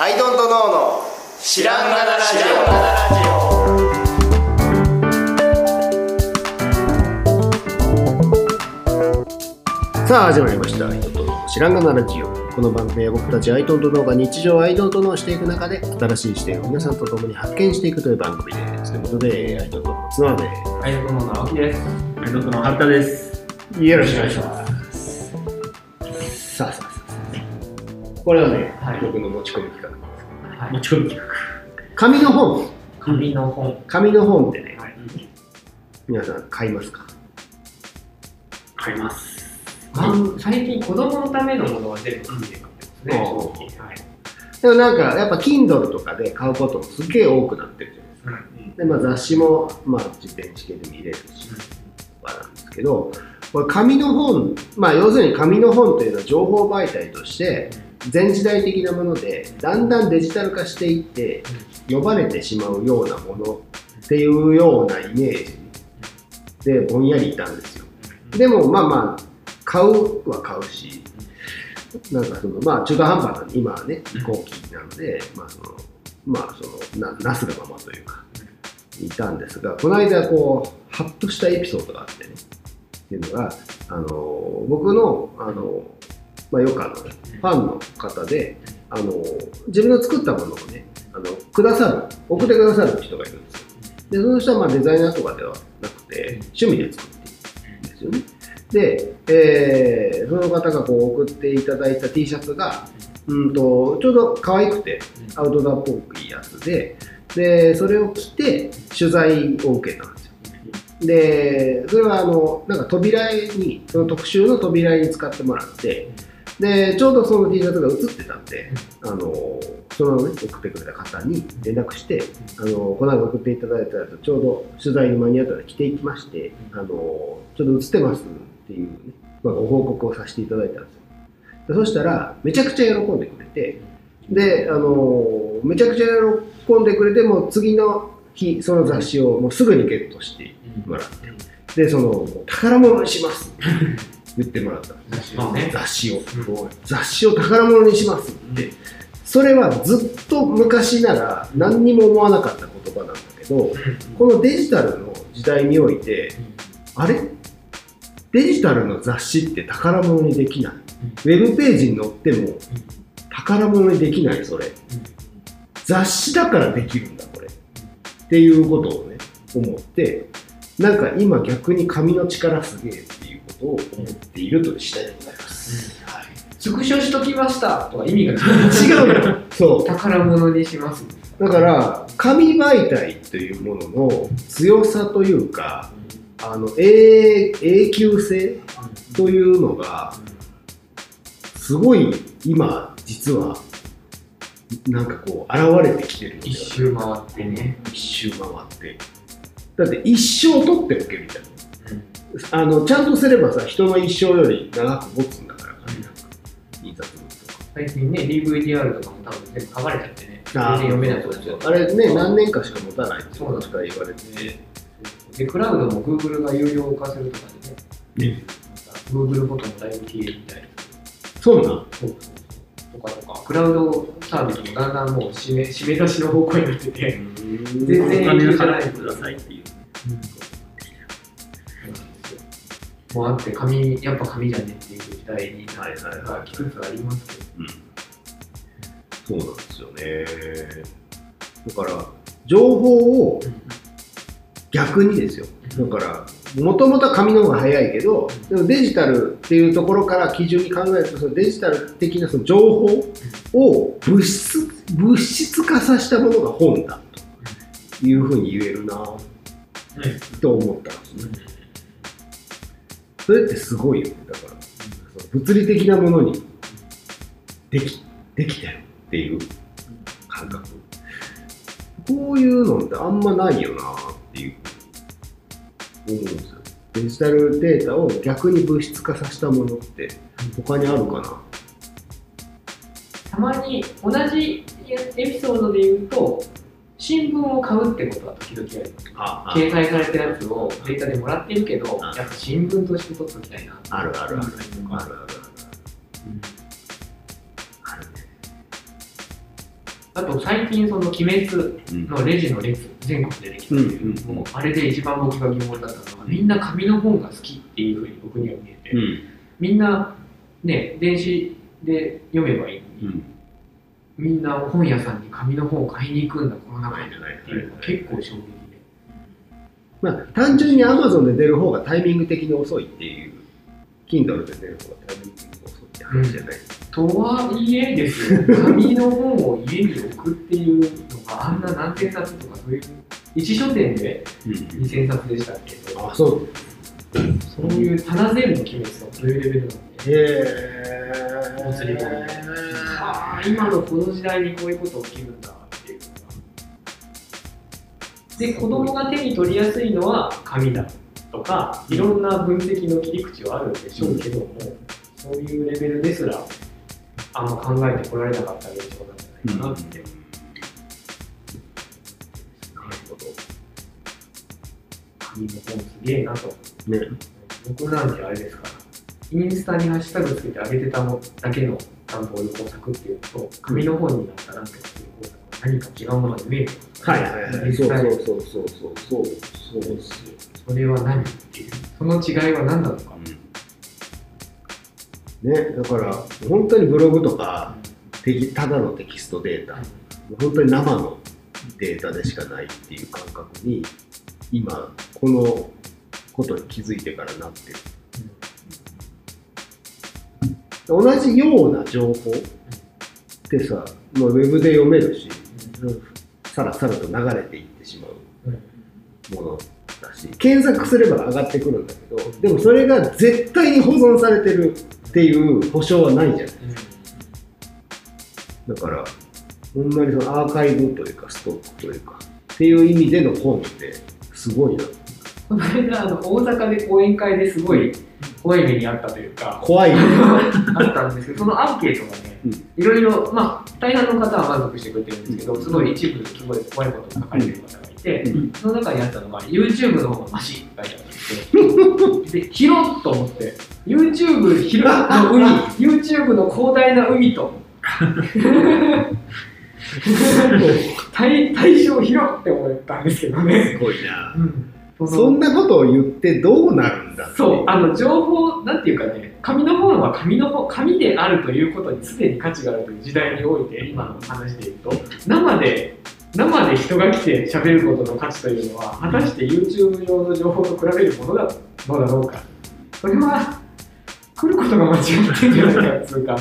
アイドントノーの知らんがなラジさあ始まりました「アイドントノー知らんがなラジオ」この番組は僕たちアイドントノーが日常をアイドントノーしていく中で新しい視点を皆さんと共に発見していくという番組です。ということでアイドントノー角で。アイドルの直樹です。アイドルの春田です。よろしくお願いしますこれはね、はい。僕の持ち込み企画。はい、持ち込み企紙の本。画。紙の本。紙の本ってねはい。皆さん買いますか？買います。最近子供のためのものが出るので、ね、うん正直。はい。でもなんかやっぱ Kindle とかで買うこともすっげえ多くなってるじゃないですか。で、まあ、雑誌も、まあ、自転地形で見れるし、はなんですけど、これ紙の本、まあ、要するに紙の本というのは情報媒体として、全時代的なもので、だんだんデジタル化していって、呼ばれてしまうようなものっていうようなイメージでぼんやりいたんですよ。でも、まあまあ、買うは買うし、なんかその、まあ、中途半端な、今はね、移行期なので、まあ、その、まあ、その、ななすがままというか、いたんですが、この間、こう、ハッとしたエピソードがあってね、っていうのが、あの、僕の、あの、まあ、よくあの、ファンの方で、あの、自分の作ったものをね、あの、くださる、送ってくださる人がいるんですよ。で、その人はまあデザイナーとかではなくて、趣味で作っているんですよね。で、えーその方がこう送っていただいた T シャツが、うんと、ちょうど可愛くて、アウトドアっぽくいいやつで、で、それを着て取材を受けたんですよ。で、それはあの、なんか扉絵に、その特集の扉絵に使ってもらって、で、ちょうどその T シャツが写ってたんで、あの、そのね、送ってくれた方に連絡して、あの、この間送っていただいたやつ、ちょうど取材に間に合ったので着ていきまして、あの、ちょっと写ってますっていうね、まあ、ご報告をさせていただいたんですよ。そしたら、めちゃくちゃ喜んでくれて、で、あの、めちゃくちゃ喜んでくれて、もう次の日、その雑誌をもうすぐにゲットしてもらって、で、その、宝物にします言ってもらった。んですまあね。雑誌を。うん。雑誌を宝物にしますって、それはずっと昔なら何にも思わなかった言葉なんだけど、このデジタルの時代において、あれ？デジタルの雑誌って宝物にできない。ウェブページに載っても宝物にできない、それ。雑誌だからできるんだ、これ。っていうことをね、思って、なんか今逆に紙の力すげえとを思っているという次第でございます。はいスクショしときましたとは意味が違う。違うのそう。宝物にします。だから、紙媒体というものの強さというか、あの永永久性というのが、すごい今、実は、なんかこう、現れてきてる一周回ってね。一周回って。だって一生取っておけみたいな。あの、ちゃんとすればさ、人の一生より長く持つんだから、紙なんか。印刷物とか。最近ね、DVDR とかも多分全部書かれちゃってね。全あ然読めないとかあれね、何年かしか持たないってそうなん確か言われてて。で、クラウドも Google が有料化するとかでね。ね Google フォトもだいぶ消えるみたいな。そうなんそうとかとか、クラウドサービスもだんだんもう締め締め出しの方向になってて、全然お金を払ってくださいっていう。もうあって紙、やっぱ紙じゃねっていう時代にはいはいが来つつありますけど、そうなんですよね。だから、情報を逆にですよ。だから、もともとは紙の方が早いけど、でもデジタルっていうところから基準に考えると、そのデジタル的なその情報を物質物質化させたものが本だというふうに言えるなと思ったんですね。それってすごいよね。だから、物理的なものにできできてるっていう感覚。こういうのってあんまないよなっていう思うんですよ。デジタルデータを逆に物質化させたものって他にあるかな？たまに同じエピソードで言うと、新聞を買うってことは時々あります。あ。掲載されてるやつをデータでもらってるけど、あ。やっぱ新聞として取っときたいな。あるあるある。あるあるあるあるねあと最近その鬼滅のレジの列全国でできたっていう、うんもうあれで一番僕が疑問だったのはみんな紙の本が好きっていうふうに僕には見えて、うん。みんなね電子で読めばいいのに、うん。みんな本屋さんに紙の本を買いに行くんだこの中でっていうのが結構衝撃で。まあ単純に Amazon で出る方がタイミング的に遅いっていう Kindle で出る方がタイミング的に遅いって話じゃない、とはいえですよ、紙の本を家に置くっていうのがあんな何千冊とかそういう一書店で2000冊でしたっけ？あそう。そういう棚全部決めてたそういうレベルなんでへえ物理的にああ今のこの時代にこういうこと起きるんだで子供が手に取りやすいのは紙だとかいろんな分析の切り口はあるんでしょうけども、そういうレベルですらあんま考えてこられなかった現象なんじゃないかなって、なるほど。紙の本すげえなと。ね。僕なんてあれですからインスタにハッシュタグつけて上げてたもだけの担保旅工作っていうのと紙の本になったなんて何か違うものに見える。はい。はいはいそうそうそうそうそうそうそうですよそれは何っていうその違いは何なのか、ね、だから本当にブログとかただのテキストデータ本当に生のデータでしかないっていう感覚に今このことに気づいてからなってる、同じような情報ってさ、まあ、ウェブで読めるし、さらさらと流れていってしまうものだし検索すれば上がってくるんだけどでもそれが絶対に保存されてるっていう保証はないじゃない。だからほんまにそのアーカイブというかストックというかっていう意味での本ってすごいな。この間あの大阪で講演会ですごい怖い目にあったというか怖いよ あったんですけどそのアンケートがねうんいろいろまあ大半の方は満足してくれてるんですけどすごい一部すごい怖いことを書かれてる方がいて、うん。その中にあったのが YouTube の方がマシって書いてあったんですよで広っと思って YouTube 広の海 YouTube の広大な海と対対象広って思ったんですけどね、すごいな。うん、そんなことを言ってどうなだそう、あの情報、なんていうかね、紙の本は紙の本、紙であるということに常に価値があるという時代において、今の話で言うと、生で、生で人が来て喋ることの価値というのは、果たして YouTube 上の情報と比べるものだのだろうか。それは、来ることが間違ってんじゃないかっつうか、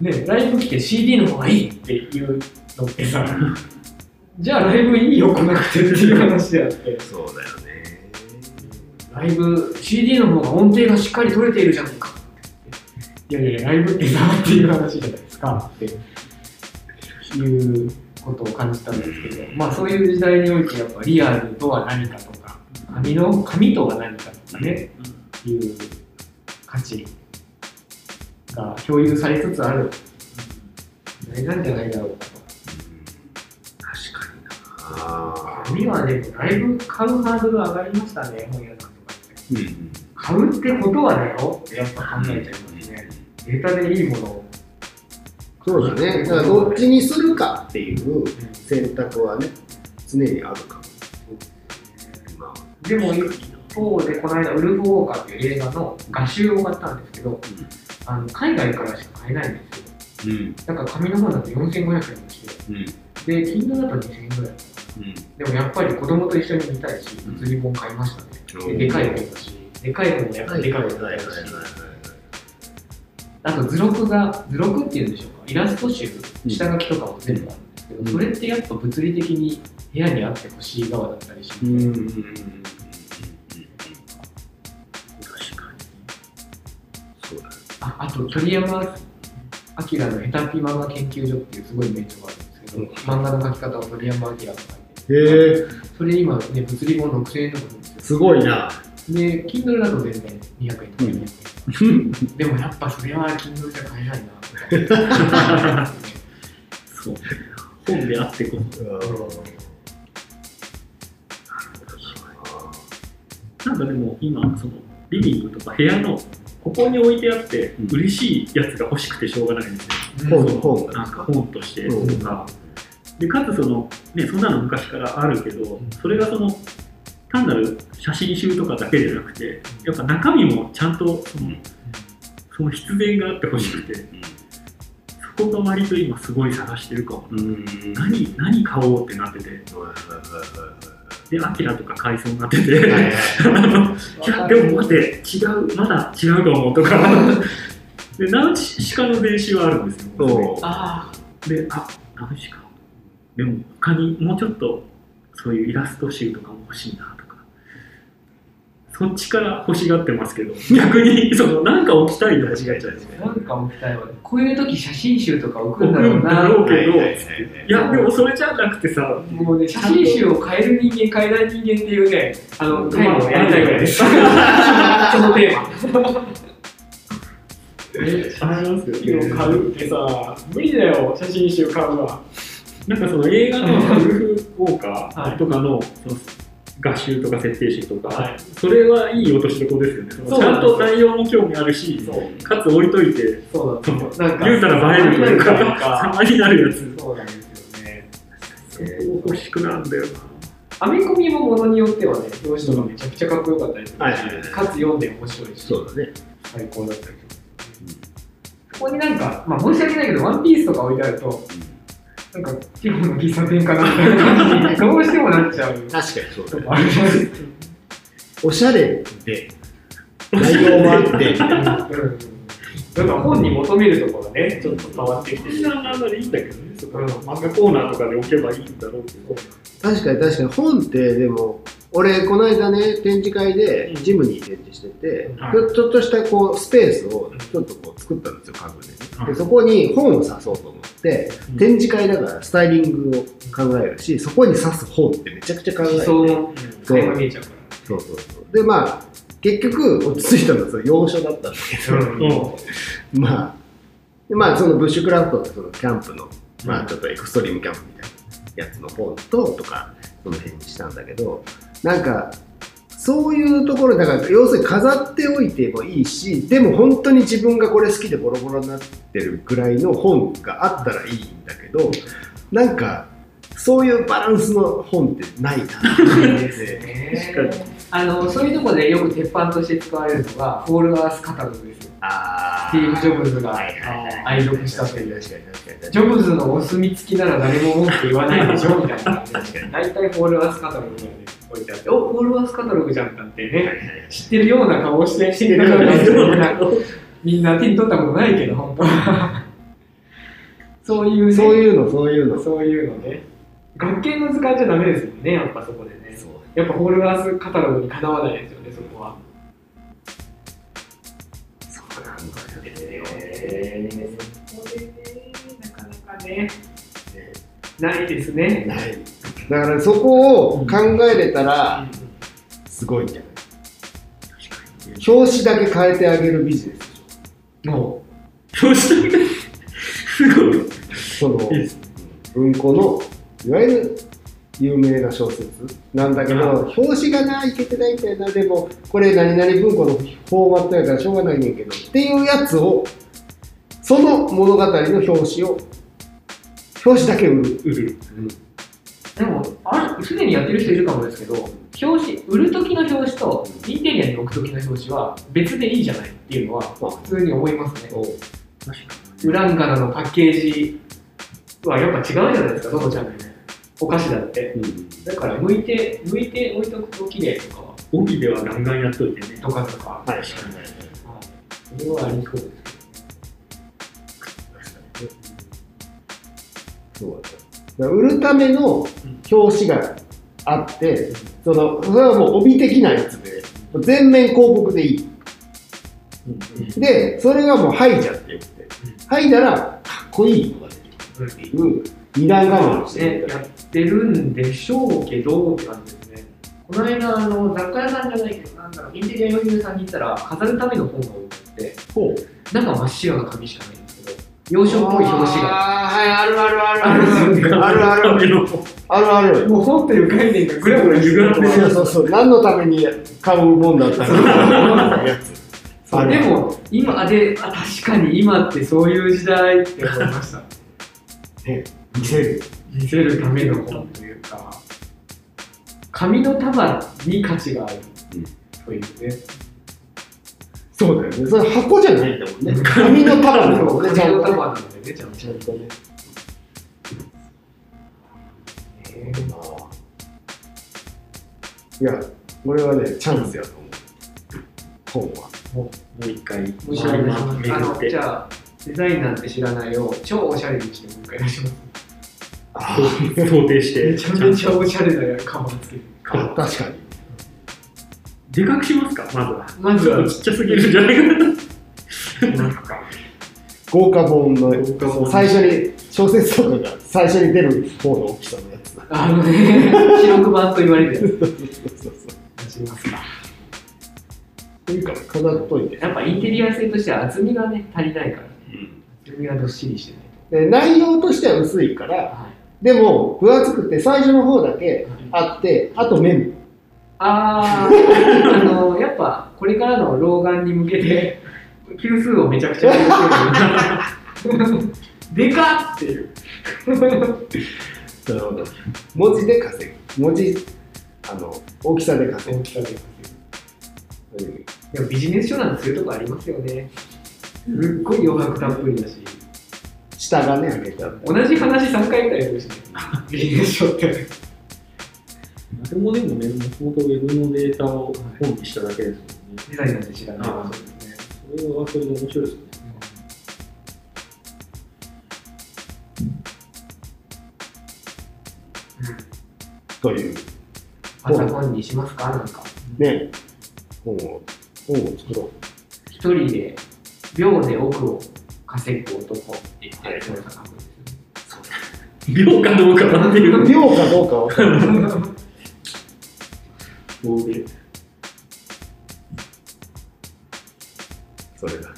ね、ライブ来て CD の方がいいっていうのってさ、じゃあライブいいよ来なくてっていう話であって。そうだよねライブ CD の方が音程がしっかり取れているじゃないか。いやいやライブってさっていう話じゃないですかっていうことを感じたんですけどまあそういう時代においてやっぱリアルとは何かとか紙の紙とは何かとかねいう価値が共有されつつある。時代なんじゃないだろうかと。確かになあ。紙はね、だいぶ買うハードル上がりましたね、本屋さん買うってことはだよってやっぱ考えちゃいますね。データでいいものを。そうだね。だからどっちにするかっていう選択はね常にあるかも。まあでも一方で、この間、ウルフ・ウォーカーっていう映画の画集を買ったんですけど、あの海外からしか買えないんですよ。うん。だから紙の本だと4500円もして、うん。で、Kindle だと2000円ぐらい。うんでもやっぱり子供と一緒に見たいし、物理本買いましたね。ででかい本だし、でかい本もやっぱりでかい本だし。あと図録が、図録っていうんでしょうか、イラスト集、うん。下書きとかも全部あるんですけど、うん。それってやっぱ物理的に部屋にあってほしい側だったりします、ああと鳥山明のヘタピ漫画研究所っていうすごい名著があるんですけど、うん。漫画の描き方を鳥山明が書いてて、へえそれ今ね、物理本6000円とかすごいなで、Kindle だと全然200円とか200円。でもやっぱそれは Kindle じゃ買えないな。に。そう。本であってこそ。なんかでも今、そのリビングとか部屋のここに置いてあってうん嬉しいやつが欲しくてしょうがないんですよ。本なんか本としてうんとか、でかつその、ね、そんなの昔からあるけど、それがその単なる写真集とかだけじゃなくてやっぱ中身もちゃんとそのその必然があってほしくて、そこが割と今すごい探してるかも。うん。何何買おうってなってて。でアキラとか買いそうになってて、はい やでも待って違うまだ違うかもとか。でナウシカの電子はあるんですよ。であナウシカでも他にもうちょっとそういうイラスト集とかも欲しいなとか。そっちから欲しがってますけど。逆にそのなんか置きたいと欲しがっちゃうんですねあなんか置きたいわこういう時写真集とか置くんだろうんなだろうけど、はいはいはいはいい。やでもそれじゃなくてさもうね写真集を変える人間変えない人間っていうねあの回をやりたいぐらいです。そのテーマ。えあります？よ色買うってさ無理だよ写真集買うわなんかその映画のウルフ・ウォーカはい。ーとかのその画集とか設定集とか、はい。それはいい落としどころですよね。ちゃんと内容も興味あるし、かつ置いといて、そうなん言うたら映えるというか、か様になるやつ。そうなんですよね。欲しくなるんだよな。アメコミもものによってはね表紙とかめちゃくちゃかっこよかったりするし、はいはいはい。かつ読んで面白いしそうだね。最高だったりするそこになんか、まあ、申し訳ないけど、ワンピースとか置いてあると、なんか、地方の喫茶店かなみたいな感じにどうしてもなっちゃう。確かにそうだね。あ。おしゃれで内容もあって。うん。なんか本に求めるところがね、ちょっと変わってきて。そんないいんだけどね、そこうん漫画コーナーとかで置けばいいんだろうけど。確かに確かに。本ってでも俺この間ね展示会でジムに展示してて、はい。ちょっとしたこうスペースをちょっとこう作ったんですよ家具で,、はいでそこに本を刺そうと思って、うん。展示会だからスタイリングを考えるしそこに刺す本ってめちゃくちゃ考えてその垣間見えちゃうかそうそうそう。でまあ結局落ち着いたのはその要所だったんだけど、まあでまあそのブッシュクラフトってそのキャンプの、まあちょっとエクストリームキャンプみたいなやつの本ととかその辺にしたんだけどなんかそういうところだから要するに飾っておいてもいいしでも本当に自分がこれ好きでボロボロになってるぐらいの本があったらいいんだけどなんかそういうバランスの本ってないなって思って 確かあのそういうところでよく鉄板として使われるのが、 Whole Earth Catalog ですよ。あスティーブ・ジョブズがはいはいはい愛読したという。ジョブズのお墨付きなら誰も文句言わないでしょみたいな。大体 Whole Earth Catalog がね置いてあって、お Whole Earth Catalog じゃんなんてね、はいはい知ってるような顔をして、知ってるような顔して みんな手に取ったことないけど、本当は。そういうね、そういうのそういうのそういうのね。学研の図鑑じゃダメですもんね、やっぱそこでね。そうやっぱホールアースカタログにかなわないですよね、そこは。そうなんだですよよねね。そこでね、なかなかね、ないですね。ないだからそこを考えれたらすごいんじゃない？表紙だけ変えてあげるビジネスでしもそうしたらすごい。ょその文庫のいわゆる有名な小説なんだけど、は表紙がないけてないんだよなでもこれ何々文庫のフォーマットやからしょうがないねんけどっていうやつをその物語の表紙を表紙だけ売る、売る。う、でも、ある、すでにやってる人いるかもですけど、表紙、売る時の表紙とインテリアに置く時の表紙は別でいいじゃないっていうのは、まあ普通に思いますね。お確かウランガナのパッケージはやっぱ違うじゃないですか、どのチャンネルお菓子だって。だから、向いて、向いて置いとくと綺麗とか。は、に。帯ではガンガンやっといてね。とかとか、はい。それはありそうです。そうだ売るための表紙があって、そのそれはもう帯的なやつで全面広告でいい。でそれがもう剥いじゃってよくて剥いだらかっこいいのが出てくるっていう二段構えをしてね、るやってるんでしょうけどって感じですね。この間、あの雑貨屋さんじゃないけど、なんだろう、インテリア用品屋さんに行ったら、飾るための本が置いてあって、ほう中真っ白な紙しかないんですけど、洋書っぽい表紙が。ああはいあるあるあるあるあるあるある。あるあるもう本という概念がぐらぐら歪んでそうそうそう何のために買うもんだったの でも、今で、あ確かに今ってそういう時代って思いました。ね見せる見せるための本というか紙の束に価値があるうんというね、そうだよね。それ箱じゃないんだもんね。紙の束だもんね、ちゃ紙のんとなんでねちゃんとちゃんとね。えいや、俺はね、チャンスやと思う。本は。もう一回、もう一回あじゃあデザインなんて知らないを超おしゃれにしてもう一回出します想定して、めちゃめちゃおしゃれなカバンつけるあ確かに。でかくしますか、まずは。まずはちっちゃすぎるんじゃないかな。なんか豪華本の豪華本最初に小説とかが最初に出る方の大きさのやつだ。あのね記録版と言われるやつそうそうそう出しますかそう。いいから飾っといて。やっぱインテリア性としては厚みがね足りないから厚みがどっしりしてないで内容としては薄いから、と、はいでも分厚くて最初の方だけあって、あとメモ。あーあのやっぱこれからの老眼に向けて 級数をめちゃくちゃ入れてるでかっっていうなるほど。文字で稼ぐ。文字、あの、大きさで稼大きさでぐ。うんでもビジネス書なんてそういうとこありますよねすっごい余白たっぷりだし下がね、開けてあった。同じ話3回ぐらいするしねビジネス書ってでもでもね、もともとウェブのデータを本にしただけですもんね。デザインなんて知らないですねそれはそれで面白いですね。という、パソコンにしますか？なんかね、本を、本を作ろう。一人で秒で億を稼ぐ男って言ってそれが書くんですよね。秒かどうかはってい。う。秒かどうかわかんな。それだ。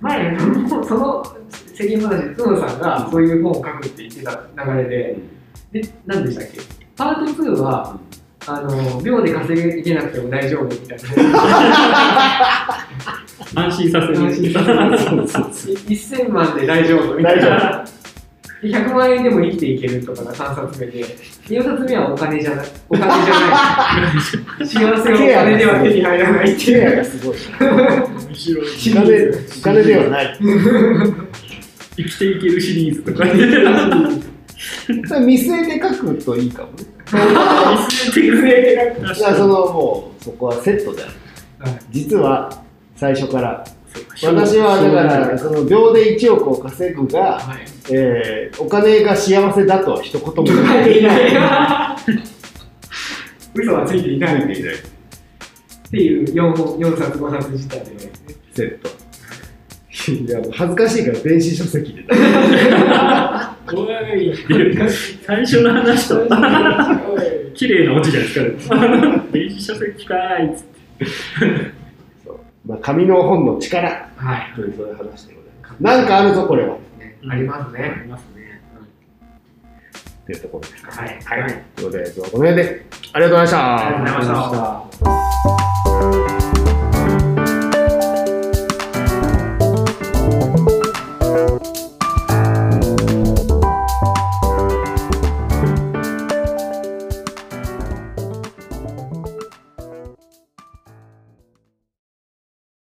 前その世間話で角野さんがそういう本を書くって言ってた流れで。で何でしたっけ？パート2はあの秒で稼げなくても大丈夫みたいな安心させる。安心させる1000万で大丈夫みたいなで100万円でも生きていけるとかが3冊目で4冊目はお金じゃないお金じゃない 幸せはお金では手に入らないっていうがすごい。面白い。お金、ではない。生きていけるシリーズとかね。それ見据えて書くといいかもね。見据えてくれ。いや、そのもう、そこはセットである。はい実は、最初から。私はだから、その秒で1億を稼ぐが、はいえーお金が幸せだとは一言も言書ないい。ていない嘘はついていないっていう4本4冊5冊自体でねセット。いや、もう恥ずかしいから電子書籍で。おいっていう最初の話と 綺麗なオチじゃないですか。電子書籍かーいっつって。まあ、紙の本の力はいというそういう話でございます。なんかあるぞ、これは。ねありますあねりますね。というところですか。はいはい。ということで、今日はこの辺で、ありがとうございました。ありがとうございました